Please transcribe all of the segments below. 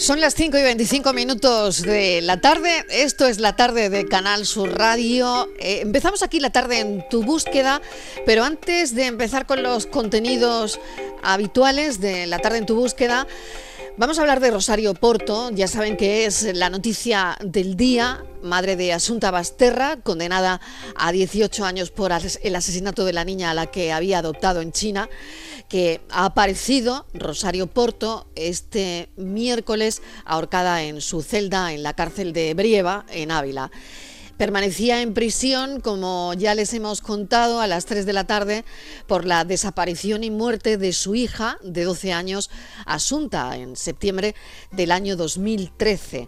Son las 5 y 25 minutos de la tarde. Esto es la tarde de Canal Sur Radio. Eh, empezamos aquí la tarde en tu búsqueda, pero antes de empezar con los contenidos habituales de la tarde en tu búsqueda, vamos a hablar de Rosario Porto. Ya saben que es la noticia del día. Madre de Asunta Basterra, condenada a 18 años por el asesinato de la niña a la que había adoptado en China que ha aparecido Rosario Porto este miércoles ahorcada en su celda en la cárcel de Brieva, en Ávila. Permanecía en prisión, como ya les hemos contado, a las 3 de la tarde por la desaparición y muerte de su hija de 12 años, Asunta, en septiembre del año 2013.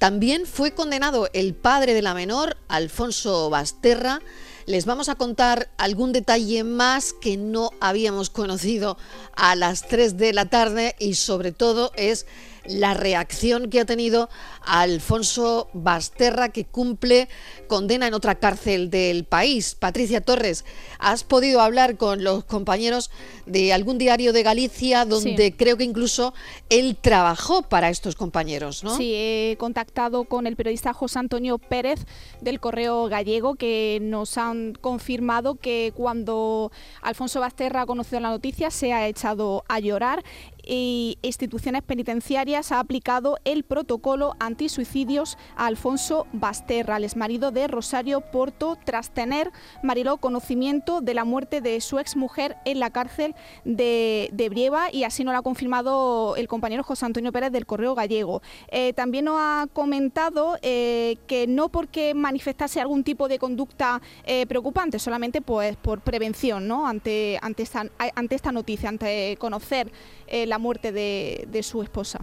También fue condenado el padre de la menor, Alfonso Basterra, les vamos a contar algún detalle más que no habíamos conocido a las 3 de la tarde y sobre todo es la reacción que ha tenido Alfonso Basterra, que cumple condena en otra cárcel del país. Patricia Torres, has podido hablar con los compañeros de algún diario de Galicia, donde creo que incluso él trabajó para estos compañeros, ¿no? Sí, he contactado con el periodista José Antonio Pérez del Correo Gallego, que nos han confirmado que cuando Alfonso Basterra conoció la noticia se ha echado a llorar y instituciones penitenciarias ha aplicado el protocolo antisuicidios a Alfonso Basterra, el exmarido de Rosario Porto, tras tener, Mariló, conocimiento de la muerte de su exmujer en la cárcel de, Brieva y así nos lo ha confirmado el compañero José Antonio Pérez del Correo Gallego. Eh, también nos ha comentado eh, que no porque manifestase algún tipo de conducta eh, preocupante, solamente pues por prevención ¿no? ante, ante, esta, ante esta noticia, ante conocer la la muerte de, su esposa.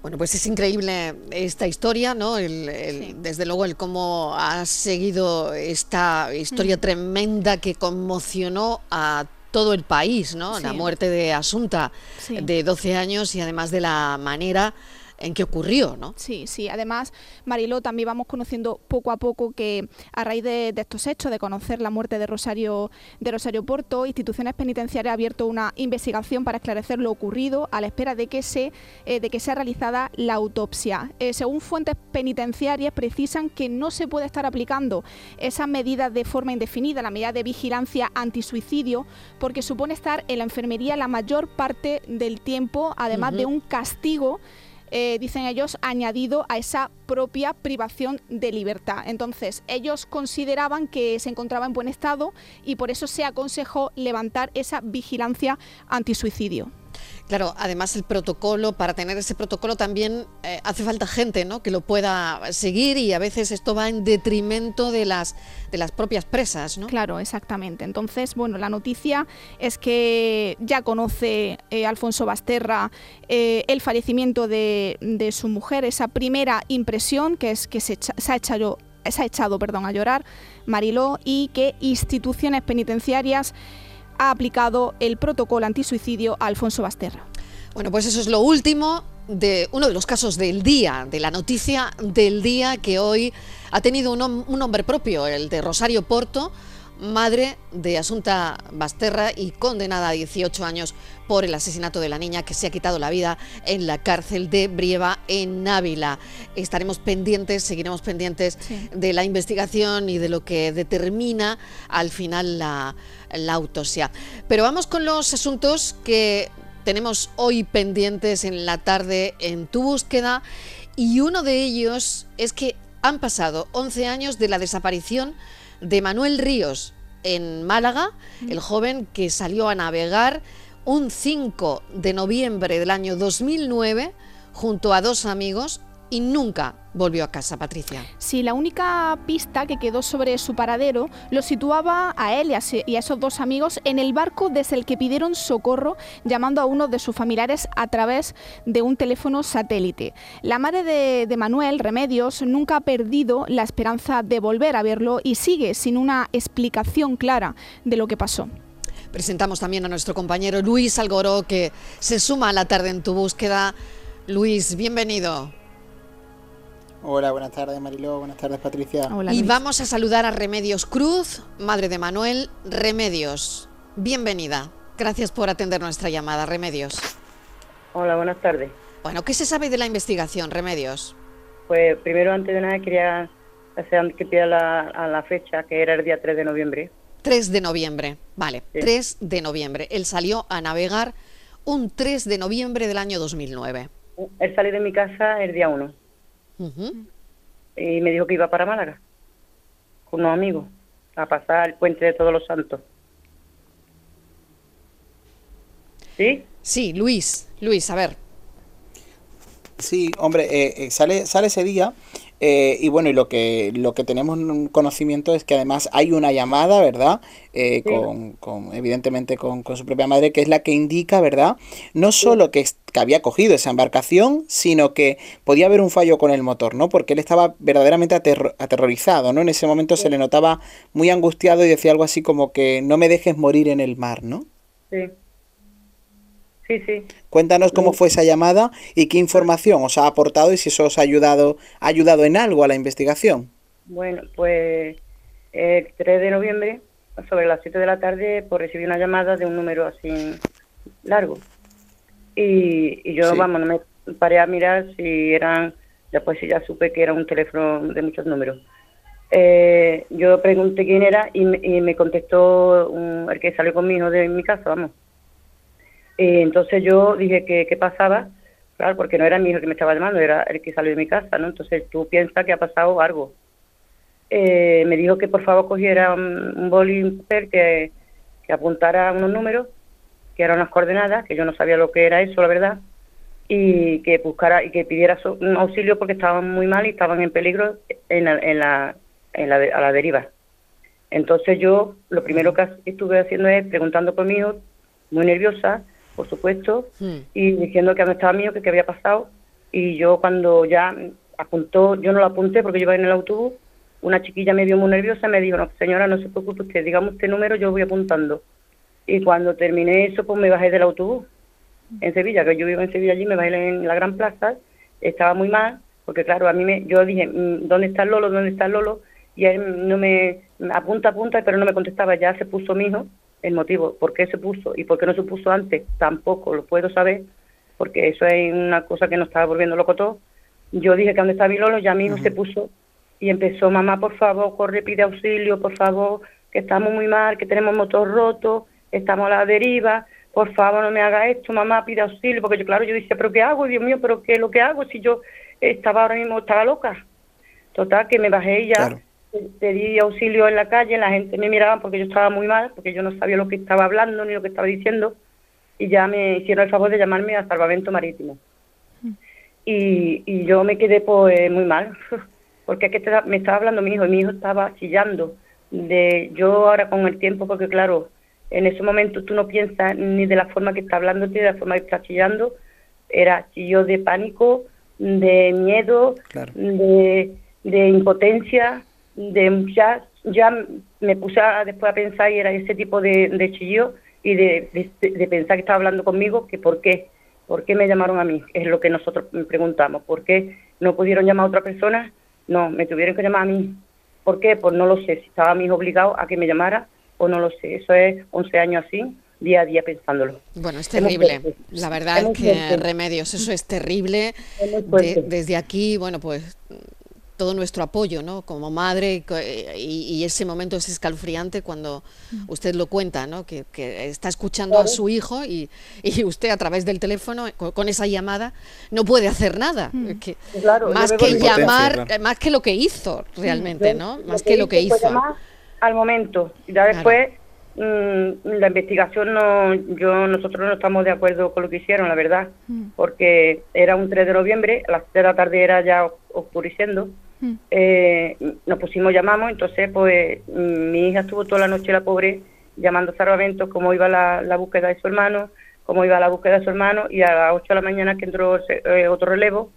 Bueno, pues es increíble esta historia, ¿no? Desde luego el cómo ha seguido esta historia mm. tremenda que conmocionó a todo el país, ¿no? La muerte de Asunta, de 12 años y además de la manera en qué ocurrió, ¿no? Sí, sí. Además, Mariló, también vamos conociendo poco a poco que a raíz de, estos hechos, de conocer la muerte de Rosario, de Rosario Porto, instituciones penitenciarias ha abierto una investigación para esclarecer lo ocurrido a la espera de que, se, eh, de que sea realizada la autopsia. Eh, según fuentes penitenciarias, precisan que no se puede estar aplicando esas medidas de forma indefinida, la medida de vigilancia antisuicidio, porque supone estar en la enfermería la mayor parte del tiempo, además de un castigo eh, dicen ellos, añadido a esa propia privación de libertad. Entonces, ellos consideraban que se encontraba en buen estado y por eso se aconsejó levantar esa vigilancia antisuicidio. Claro, además el protocolo, para tener ese protocolo también eh, hace falta gente ¿no? que lo pueda seguir y a veces esto va en detrimento de las, de las propias presas. ¿no? Claro, exactamente. Entonces, bueno, la noticia es que ya conoce eh, Alfonso Basterra eh, el fallecimiento de, su mujer, esa primera impresión que es que se, se ha echado se ha echado perdón, a llorar Mariló y que instituciones penitenciarias ha aplicado el protocolo antisuicidio a Alfonso Basterra. Bueno, pues eso es lo último de uno de los casos del día, de la noticia del día que hoy ha tenido un, un nombre propio, el de Rosario Porto, madre de Asunta Basterra y condenada a 18 años por el asesinato de la niña que se ha quitado la vida en la cárcel de Brieva en Ávila. Estaremos pendientes, seguiremos pendientes de la investigación y de lo que determina al final la, la autopsia. Pero vamos con los asuntos que tenemos hoy pendientes en la tarde en tu búsqueda y uno de ellos es que han pasado 11 años de la desaparición de Manuel Ríos en Málaga, el joven que salió a navegar un 5 de noviembre del año 2009 junto a dos amigos y nunca volvió a casa, Patricia. Sí, la única pista que quedó sobre su paradero lo situaba a él y a, esos dos amigos en el barco desde el que pidieron socorro llamando a uno de sus familiares a través de un teléfono satélite. La madre de, de Manuel, Remedios, nunca ha perdido la esperanza de volver a verlo y sigue sin una explicación clara de lo que pasó. Presentamos también a nuestro compañero Luis Algoró que se suma a la tarde en tu búsqueda. Luis, bienvenido. Hola, buenas tardes Mariló, buenas tardes Patricia. y vamos a saludar a Remedios Cruz, madre de Manuel. Remedios, bienvenida. Gracias por atender nuestra llamada, Remedios. Hola, buenas tardes. Bueno, ¿qué se sabe de la investigación, Remedios? Pues primero, antes de nada, quería hacer que pida la, a la fecha, que era el día 3 de noviembre. 3 de noviembre, vale, 3 de noviembre. Él salió a navegar un 3 de noviembre del año 2009. Él salió de mi casa el día 1 y me dijo que iba para Málaga con unos amigos a pasar el puente de Todos los Santos. ¿Sí? Sí, Luis, Luis, a ver. Sí, hombre, eh, eh, sale, sale ese día eh, y bueno, y lo que, lo que tenemos conocimiento es que además hay una llamada, ¿verdad? Eh, con, evidentemente con, su propia madre, que es la que indica, ¿verdad? No solo que, que, había cogido esa embarcación, sino que podía haber un fallo con el motor, ¿no? Porque él estaba verdaderamente aterrorizado, ¿no? En ese momento se le notaba muy angustiado y decía algo así como que no me dejes morir en el mar, ¿no? Sí. Sí, sí. Cuéntanos cómo fue esa llamada y qué información os ha aportado y si eso os ha ayudado, ha ayudado en algo a la investigación. Bueno, pues el 3 de noviembre, sobre las 7 de la tarde, pues recibí una llamada de un número así largo. Y, yo, vamos, no me paré a mirar si eran, después ya supe que era un teléfono de muchos números. Eh, yo pregunté quién era y me, contestó el que salió conmigo de mi casa, vamos. Y entonces yo dije que qué pasaba, claro, porque no era mi hijo que me estaba llamando, era el que salió de mi casa, ¿no? Entonces tú piensas que ha pasado algo. Eh, me dijo que por favor cogiera un, un boli que, que apuntara unos números, que eran unas coordenadas, que yo no sabía lo que era eso, la verdad, y que buscara y que pidiera un auxilio porque estaban muy mal y estaban en peligro en la, en la, en la, a la deriva. Entonces yo lo primero que estuve haciendo es preguntando por mi hijo, muy nerviosa, por supuesto, hmm. y diciendo que no estaba mío, que qué había pasado. Y yo cuando ya apuntó, yo no lo apunté porque yo iba en el autobús, una chiquilla me vio muy nerviosa, me dijo, no, señora, no se preocupe usted, digamos este número, yo voy apuntando. Y cuando terminé eso, pues me bajé del autobús en Sevilla, que yo vivo en Sevilla allí, me bajé en la Gran Plaza, estaba muy mal, porque claro, a mí me, yo dije, mm, ¿dónde está el Lolo? ¿Dónde está el Lolo? Y él no me, apunta, apunta, pero no me contestaba, ya se puso mi hijo, el motivo, por qué se puso y por qué no se puso antes, tampoco lo puedo saber, porque eso es una cosa que nos estaba volviendo loco todo. Yo dije que donde está mi Lolo, ya mismo se puso y empezó, mamá, por favor, corre, pide auxilio, por favor, que estamos muy mal, que tenemos motor roto, estamos a la deriva, por favor, no me haga esto, mamá, pide auxilio, porque yo, claro, yo decía, pero ¿qué hago? Dios mío, pero ¿qué es lo que hago si yo estaba ahora mismo, estaba loca? Total, que me bajé y ya pedí auxilio en la calle, la gente me miraba porque yo estaba muy mal, porque yo no sabía lo que estaba hablando ni lo que estaba diciendo, y ya me hicieron el favor de llamarme a salvamento marítimo. Y, y yo me quedé pues muy mal, porque es que me estaba hablando mi hijo, y mi hijo estaba chillando. De, yo ahora con el tiempo, porque claro, en ese momento tú no piensas ni de la forma que está hablándote, de la forma que está chillando, era chillo de pánico, de miedo, de, de impotencia, de ya, ya me puse después a pensar y era ese tipo de, de chillo y de, de, pensar que estaba hablando conmigo, que por qué, por qué me llamaron a mí, es lo que nosotros preguntamos, ¿por qué no pudieron llamar a otra persona? No, me tuvieron que llamar a mí. ¿Por qué? Pues no lo sé, si estaba a mí obligado a que me llamara o no lo sé, eso es 11 años así, día a día pensándolo. Bueno, es terrible. La verdad es, que Remedios, eso es terrible. desde aquí, bueno, pues todo nuestro apoyo, ¿no? Como madre y, ese momento es escalofriante cuando usted lo cuenta, ¿no? Que, está escuchando a su hijo y, usted a través del teléfono con, esa llamada no puede hacer nada, más que llamar, más que lo que hizo realmente, ¿no? Más que, lo que hizo. Al momento, ya después mm, la investigación no, yo nosotros no estamos de acuerdo con lo que hicieron, la verdad, porque era un 3 de noviembre, a las 3 de la tarde era ya oscureciendo. Eh, nos pusimos, llamamos, entonces pues mi hija estuvo toda la noche, la pobre, llamando a salvamento cómo iba la, búsqueda de su hermano, cómo iba la búsqueda de su hermano, y a las 8 de la mañana que entró eh, otro relevo,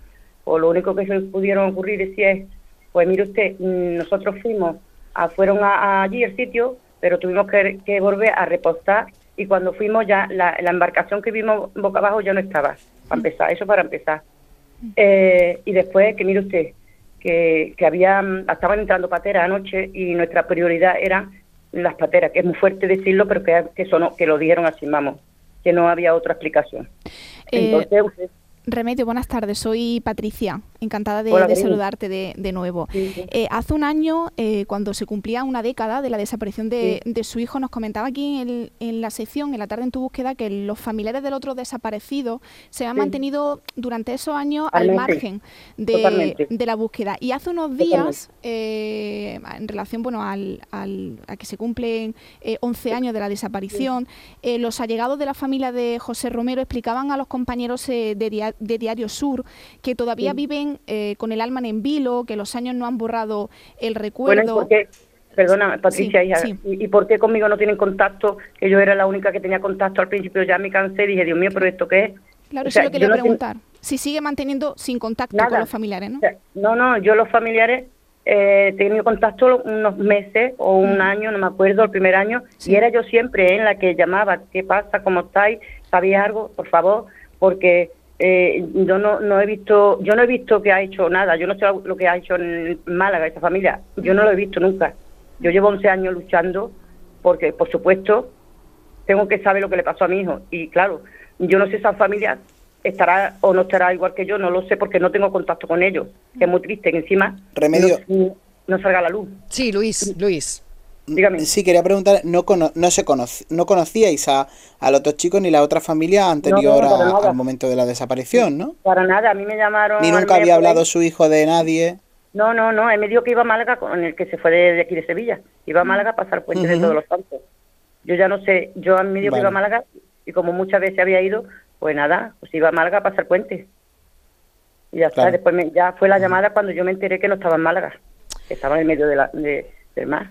pues lo único que se pudieron ocurrir decía es, pues mire usted, mm, nosotros fuimos, a, fueron allí el sitio, pero tuvimos que, volver a repostar y cuando fuimos ya la, embarcación que vimos boca abajo ya no estaba, para empezar, eso para empezar. Eh, y después, que mire usted, que, que habían, estaban entrando pateras anoche y nuestra prioridad eran las pateras, que es muy fuerte decirlo, pero que, que, que lo dijeron así, vamos, que no había otra explicación. Eh, Entonces, Remedio, buenas tardes. Soy Patricia, encantada de, saludarte de, nuevo. Eh, hace un año, eh, cuando se cumplía una década de la desaparición de, su hijo, nos comentaba aquí en, la sección, en la tarde en tu búsqueda, que los familiares del otro desaparecido se han mantenido durante esos años al margen de, la búsqueda. Y hace unos días, eh, en relación bueno, al, a que se cumplen 11 años de la desaparición, los allegados de la familia de José Romero explicaban a los compañeros de de Diario Sur, que todavía viven eh, con el alma en vilo, que los años no han borrado el recuerdo. Bueno, ¿y Perdona, Patricia, ¿y, por qué conmigo no tienen contacto? Que yo era la única que tenía contacto al principio, ya me cansé y dije, Dios mío, pero ¿esto qué es? Claro, eso es lo que le preguntar. Si sigue manteniendo sin contacto con los familiares, ¿no? no, no, yo los familiares eh, he tenido contacto unos meses o un año, no me acuerdo, el primer año, y era yo siempre en la que llamaba, ¿qué pasa? ¿Cómo estáis? ¿Sabéis algo? Por favor, porque eh, yo no, no he visto yo no he visto que ha hecho nada yo no sé lo que ha hecho en Málaga esa familia yo no lo he visto nunca. Yo llevo 11 años luchando porque por supuesto tengo que saber lo que le pasó a mi hijo. Y claro yo no sé esa familia estará o no estará igual que yo no lo sé porque no tengo contacto con ellos que es muy triste que encima remedio. no, no salga la luz. Sí Luis Luis Sí, quería preguntar, ¿no, no, se no conocíais a, al otro chico ni la otra familia anterior al momento de la desaparición, ¿no? Para nada, a mí me llamaron... Ni nunca había hablado su hijo de nadie. No, no, no, él me dijo que iba a Málaga con el que se fue de, aquí de Sevilla. Iba a Málaga a pasar puente de todos los santos. Yo ya no sé, yo a mí me dijo que iba a Málaga y como muchas veces había ido, pues nada, pues iba a Málaga a pasar puente. Y ya está, después ya fue la llamada cuando yo me enteré que no estaba en Málaga, que estaba en medio de la, de, del mar.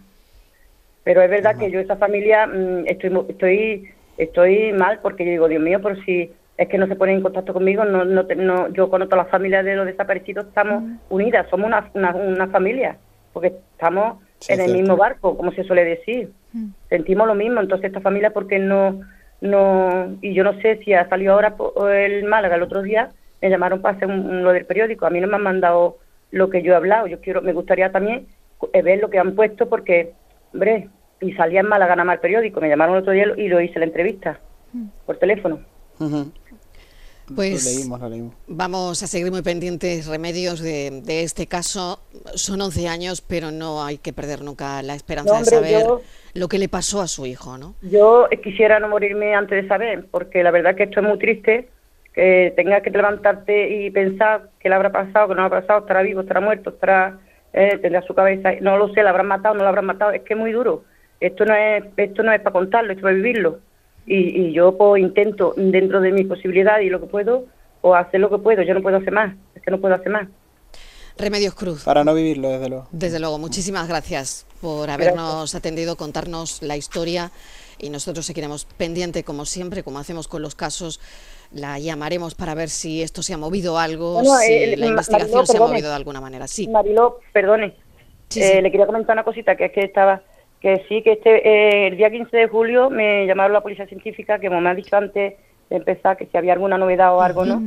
Pero es verdad que yo esa familia mm, estoy estoy estoy mal porque yo digo, Dios mío, por si es que no se ponen en contacto conmigo, no, no, no yo con todas las familias de los desaparecidos estamos unidas, somos una, una, familia, porque estamos en el mismo barco, como se suele decir. Sentimos lo mismo, entonces esta familia, porque no, no, y yo no sé si ha salido ahora el Málaga el otro día, me llamaron para hacer lo del periódico, a mí no me han mandado lo que yo he hablado, yo quiero, me gustaría también eh, ver lo que han puesto porque hombre, y salía en Málaga nada más el periódico, me llamaron el otro día y lo hice la entrevista mm. por teléfono. Pues vamos a seguir muy pendientes, Remedios, de, este caso. Son 11 años, pero no hay que perder nunca la esperanza de saber lo que le pasó a su hijo, ¿no? Yo quisiera no morirme antes de saber, porque la verdad que esto es muy triste, que tengas que levantarte y pensar qué le habrá pasado, qué no habrá pasado, estará vivo, estará muerto, estará eh, tendrá su cabeza, no lo sé, la habrán matado, no la habrán matado, es que es muy duro. Esto no es, esto no es para contarlo, es para vivirlo. Y, y yo pues intento, dentro de mi posibilidad y lo que puedo, o hacer lo que puedo, yo no puedo hacer más, es que no puedo hacer más. Remedios Cruz. Para no vivirlo, desde luego. Desde luego, muchísimas gracias por habernos atendido, contarnos la historia y nosotros seguiremos pendiente, como siempre, como hacemos con los casos la llamaremos para ver si esto se ha movido algo, si la investigación se ha movido de alguna manera. Sí. Mariló, perdone. Eh, le quería comentar una cosita, que es que estaba, que sí, que este eh, el día 15 de julio me llamaron la policía científica, que como me ha dicho antes de empezar, que si había alguna novedad o algo, ¿no?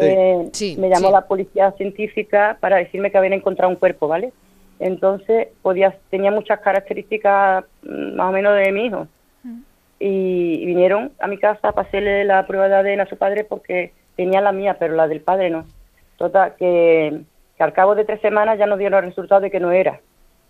Eh, me llamó la policía científica para decirme que habían encontrado un cuerpo, ¿vale? Entonces, podía, tenía muchas características mm, más o menos de mi hijo y, vinieron a mi casa para hacerle la prueba de ADN a su padre porque tenía la mía, pero la del padre no. Total, que, al cabo de tres semanas ya nos dieron el resultado de que no era,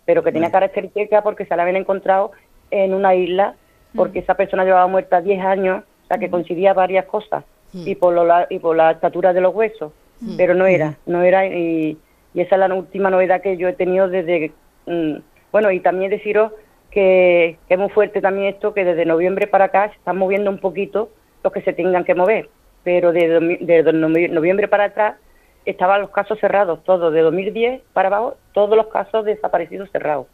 pero que tenía características porque se la habían encontrado en una isla, porque esa persona llevaba muerta 10 años, o sea que coincidía varias cosas, y, por lo, y por la estatura de los huesos, pero no era, no era, y, esa es la última novedad que yo he tenido desde, mm, bueno, y también deciros que, es muy fuerte también esto, que desde noviembre para acá se están moviendo un poquito los que se tengan que mover, pero desde, noviembre para atrás estaban los casos cerrados, todos, de 2010 para abajo, todos los casos desaparecidos cerrados.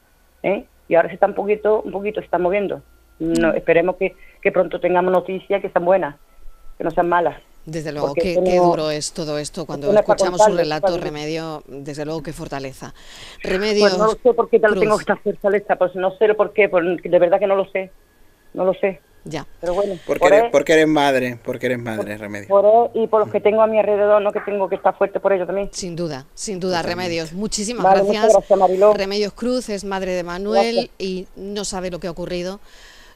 ¿eh? Y ahora se está un poquito, un poquito se están moviendo. No, esperemos que, que pronto tengamos noticias que sean buenas, que no sean malas. Desde luego, qué, duro es todo esto cuando escuchamos su relato, Remedio, desde luego qué fortaleza. Remedio. Pues no sé por qué te lo tengo esta fortaleza, pues no sé por qué, de verdad que no lo sé, no lo sé. Ya. Pero bueno. Porque, eres, porque eres madre, porque eres madre, Remedio. Por y por los que tengo a mi alrededor, no que tengo que estar fuerte por ello también. Sin duda, sin duda, Remedios. Muchísimas gracias. gracias Mariló. Remedios Cruz es madre de Manuel y no sabe lo que ha ocurrido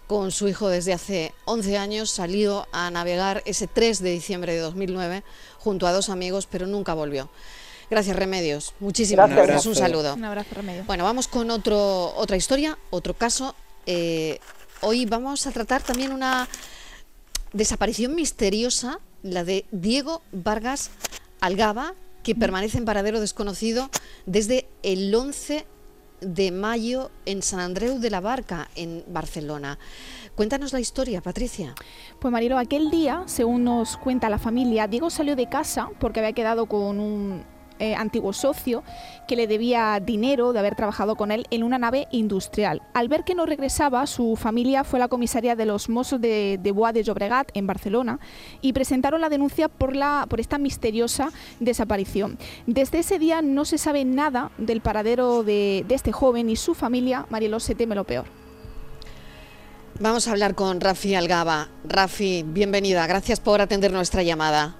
con su hijo desde hace 11 años, salió a navegar ese 3 de diciembre de 2009 junto a dos amigos, pero nunca volvió. Gracias, Remedios. Muchísimas gracias. Un saludo. Un abrazo, Remedios. Bueno, vamos con otro, otra historia, otro caso. Eh, hoy vamos a tratar también una desaparición misteriosa, la de Diego Vargas Algaba, que permanece en paradero desconocido desde el 11 de mayo en San Andreu de la Barca, en Barcelona. Cuéntanos la historia, Patricia. Pues Marilo, aquel día, según nos cuenta la familia, Diego salió de casa porque había quedado con un eh, antiguo socio que le debía dinero de haber trabajado con él en una nave industrial. Al ver que no regresaba, su familia fue a la comisaría de los Mossos de, de Bois de Llobregat, en Barcelona, y presentaron la denuncia por, la, por esta misteriosa desaparición. Desde ese día no se sabe nada del paradero de, de este joven y su familia. Marielo se teme lo peor. Vamos a hablar con Rafi Algaba. Rafi, bienvenida. Gracias por atender nuestra llamada.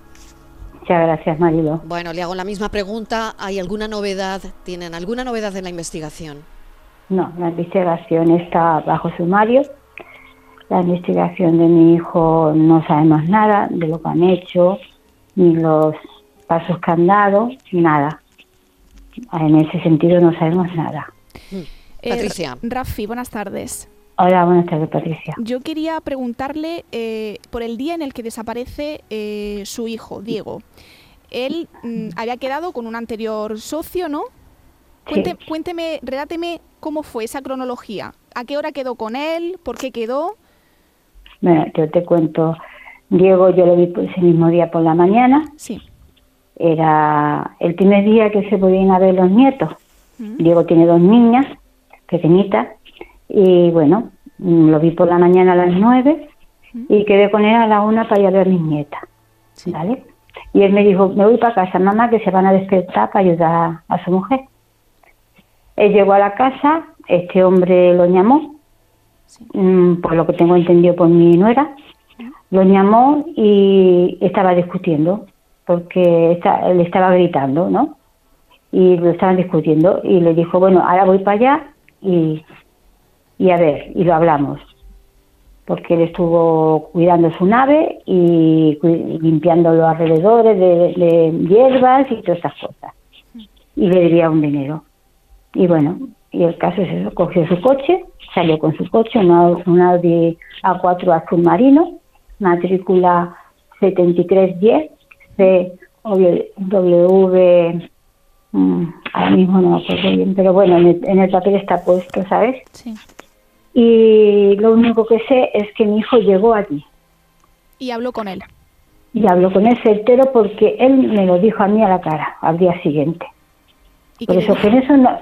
Muchas gracias, Marilo. Bueno, le hago la misma pregunta. ¿Hay alguna novedad? ¿Tienen alguna novedad en la investigación? No, la investigación está bajo sumario. La investigación de mi hijo no sabemos nada de lo que han hecho, ni los pasos que han dado, ni nada. En ese sentido no sabemos nada. Eh, Patricia. Rafi, buenas tardes. Hola, buenas tardes, Patricia. Yo quería preguntarle eh, por el día en el que desaparece eh, su hijo, Diego. Él mm, había quedado con un anterior socio, ¿no? Cuente- Sí. Cuénteme, reláteme cómo fue esa cronología. ¿A qué hora quedó con él? ¿Por qué quedó? Bueno, yo te cuento, Diego yo lo vi ese mismo día por la mañana, Sí. era el primer día que se podían ver los nietos. Mm. Diego tiene dos niñas pequeñitas y bueno, mm, lo vi por la mañana a las nueve y quedé con él a la una para ir a ver mis nietas, Sí. ¿vale? Y él me dijo, me voy para casa, mamá, que se van a despertar para ayudar a su mujer. Él llegó a la casa, este hombre lo llamó, Sí. mm, por lo que tengo entendido por mi nuera, lo llamó y estaba discutiendo, porque esta- él estaba gritando, ¿no? Y lo estaban discutiendo y le dijo, bueno, ahora voy para allá y, y a ver, y lo hablamos. Porque él estuvo cuidando su nave y, limpiando los alrededores de, hierbas y todas estas cosas. Y le debía un dinero. Y bueno, y el caso es eso, cogió su coche, salió con su coche, un Audi A4 azul marino, matrícula 7310, CW, mm, ahora mismo no me acuerdo bien, pero bueno, en el, en el papel está puesto, ¿sabes? Sí. Y lo único que sé es que mi hijo llegó allí Y habló con él. y habló con él certero porque él me lo dijo a mí a la cara al día siguiente. ¿Y Por eso que en eso no-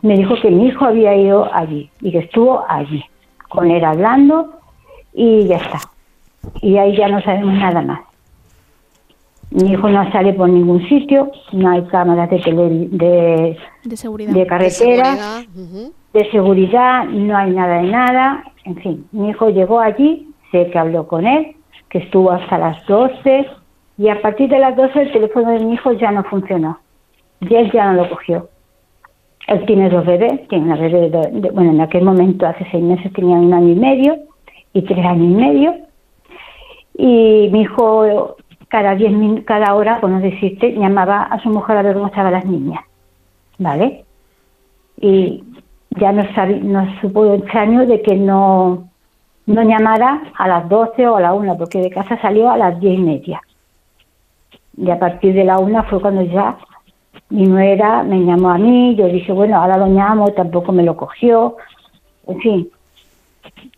me dijo que mi hijo había ido allí y que estuvo allí con él hablando y ya está. Y ahí ya no sabemos nada más. Mi hijo no sale por ningún sitio, no hay cámaras de, tele, de, de seguridad? de De carretera. De seguridad, no hay nada de nada. En fin, mi hijo llegó allí, sé que habló con él, que estuvo hasta las 12 y a partir de las 12 el teléfono de mi hijo ya no funcionó. Y él ya no lo cogió. Él tiene dos bebés, tiene una bebé, de, de- bueno, en aquel momento hace seis meses tenía un año y medio y tres años y medio. Y mi hijo cada diez cada hora, por no decirte, llamaba a su mujer a ver cómo estaban las niñas. ¿Vale? y ya nos, nos supo extraño de que no, no llamara a las 12 o a la 1, porque de casa salió a las 10 y media. Y a partir de la 1 fue cuando ya mi nuera me llamó a mí, yo dije, bueno, ahora lo llamo, tampoco me lo cogió, en fin.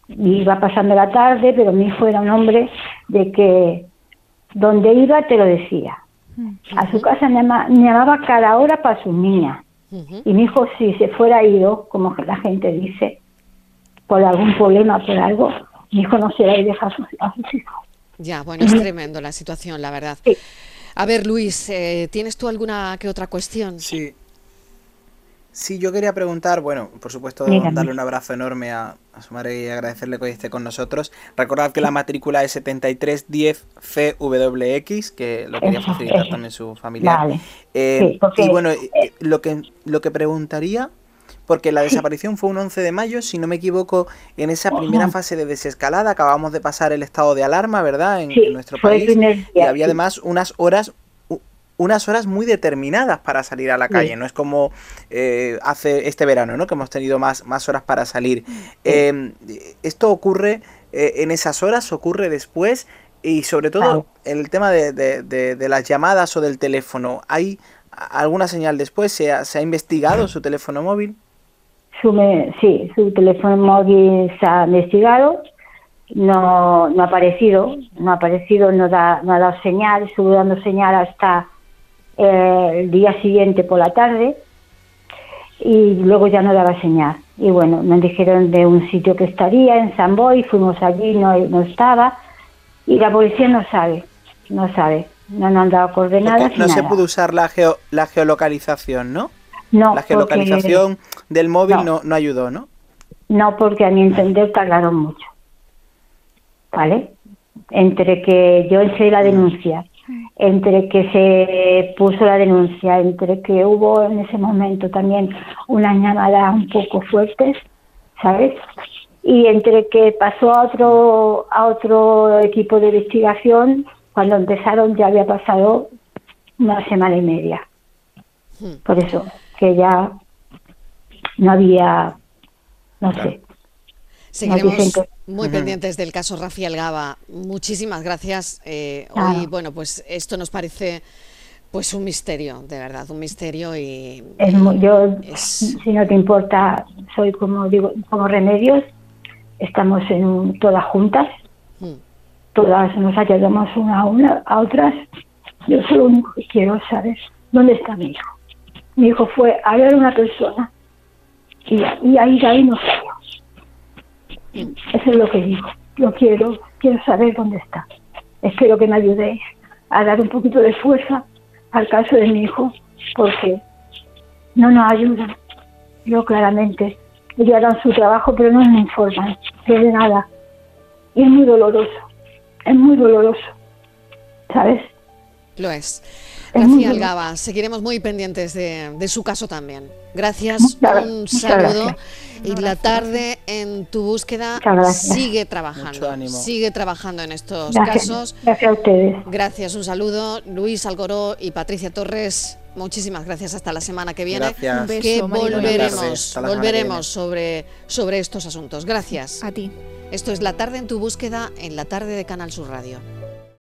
Iba pasando la tarde, pero mi hijo era un hombre de que donde iba te lo decía. A su casa me llama- me llamaba cada hora para sus niñas. Y mi hijo, si se fuera ido, como la gente dice, por algún problema, por algo, mi hijo no se va a dejar a sus, a sus hijos. Ya, bueno, es tremendo la situación, la verdad. Sí. A ver, Luis, eh, ¿tienes tú alguna que otra cuestión? Sí. Sí, yo quería preguntar, bueno, por supuesto, Dígame. darle un abrazo enorme a, a su madre y agradecerle que hoy esté con nosotros. Recordad que la matrícula es 7310 FWX, que lo quería facilitar eso. también su familiar. Vale. Eh, Sí, porque- y bueno, eh, lo que, lo que preguntaría porque la desaparición fue un 11 de mayo, si no me equivoco, en esa primera fase de desescalada, acabamos de pasar el estado de alarma, ¿verdad? En, nuestro país. y había además unas horas unas horas muy determinadas para salir a la calle, no es como eh, hace este verano, ¿no? Que hemos tenido más, más horas para salir. Em, esto ocurre eh, en esas horas, ocurre después y sobre todo el tema de, de, las llamadas o del teléfono. ¿Hay alguna señal después? ¿Se ha, se ha investigado su teléfono móvil? sí, su teléfono móvil se ha investigado, no, no ha aparecido, no ha aparecido, no, da, no ha dado señal, estuvo dando señal hasta eh, el día siguiente por la tarde y luego ya no daba señal. Y bueno, nos dijeron de un sitio que estaría en San Boy, fuimos allí, no, no estaba, y la policía no sabe, no sabe, no nos han dado coordenadas. No, se pudo usar la, geo, la geolocalización, ¿no? No. La geolocalización del móvil no. no. ayudó, ¿no? No, porque a mi entender tardaron mucho. ¿Vale? Entre que yo hice la denuncia, entre que se puso la denuncia, entre que hubo en ese momento también una llamada un poco fuertes, ¿sabes? Y entre que pasó a otro a otro equipo de investigación, cuando empezaron ya había pasado una semana y media. Hmm. Por eso que ya no había, no sé. Seguiremos muy pendientes del caso Rafael Gaba. Muchísimas gracias. Eh, hoy, bueno, pues esto nos parece pues un misterio, de verdad, un misterio y... yo, si no te importa, soy como digo, como remedios, estamos en todas juntas, hmm. todas nos ayudamos una a una a otras. Yo solo único que quiero saber dónde está mi hijo. Mi hijo fue a ver a una persona y, y ahí, ahí no. Eso es lo que digo. Yo quiero, quiero saber dónde está. Espero que me ayudéis a dar un poquito de fuerza al caso de mi hijo, porque no nos ayudan. Yo claramente, ellos harán su trabajo, pero no me informan de nada. Y es muy doloroso, es muy doloroso, ¿sabes? Lo es. Gracias, Algaba. Seguiremos muy pendientes de, su caso también. Gracias, un saludo. Y la tarde en tu búsqueda sigue trabajando. Sigue trabajando en estos casos. Gracias a ustedes. Gracias, un saludo. Luis Algoró y Patricia Torres, muchísimas gracias. Hasta la semana que viene. Gracias. que volveremos, volveremos sobre, sobre estos asuntos. Gracias. A ti. Esto es La tarde en tu búsqueda en la tarde de Canal Sur Radio.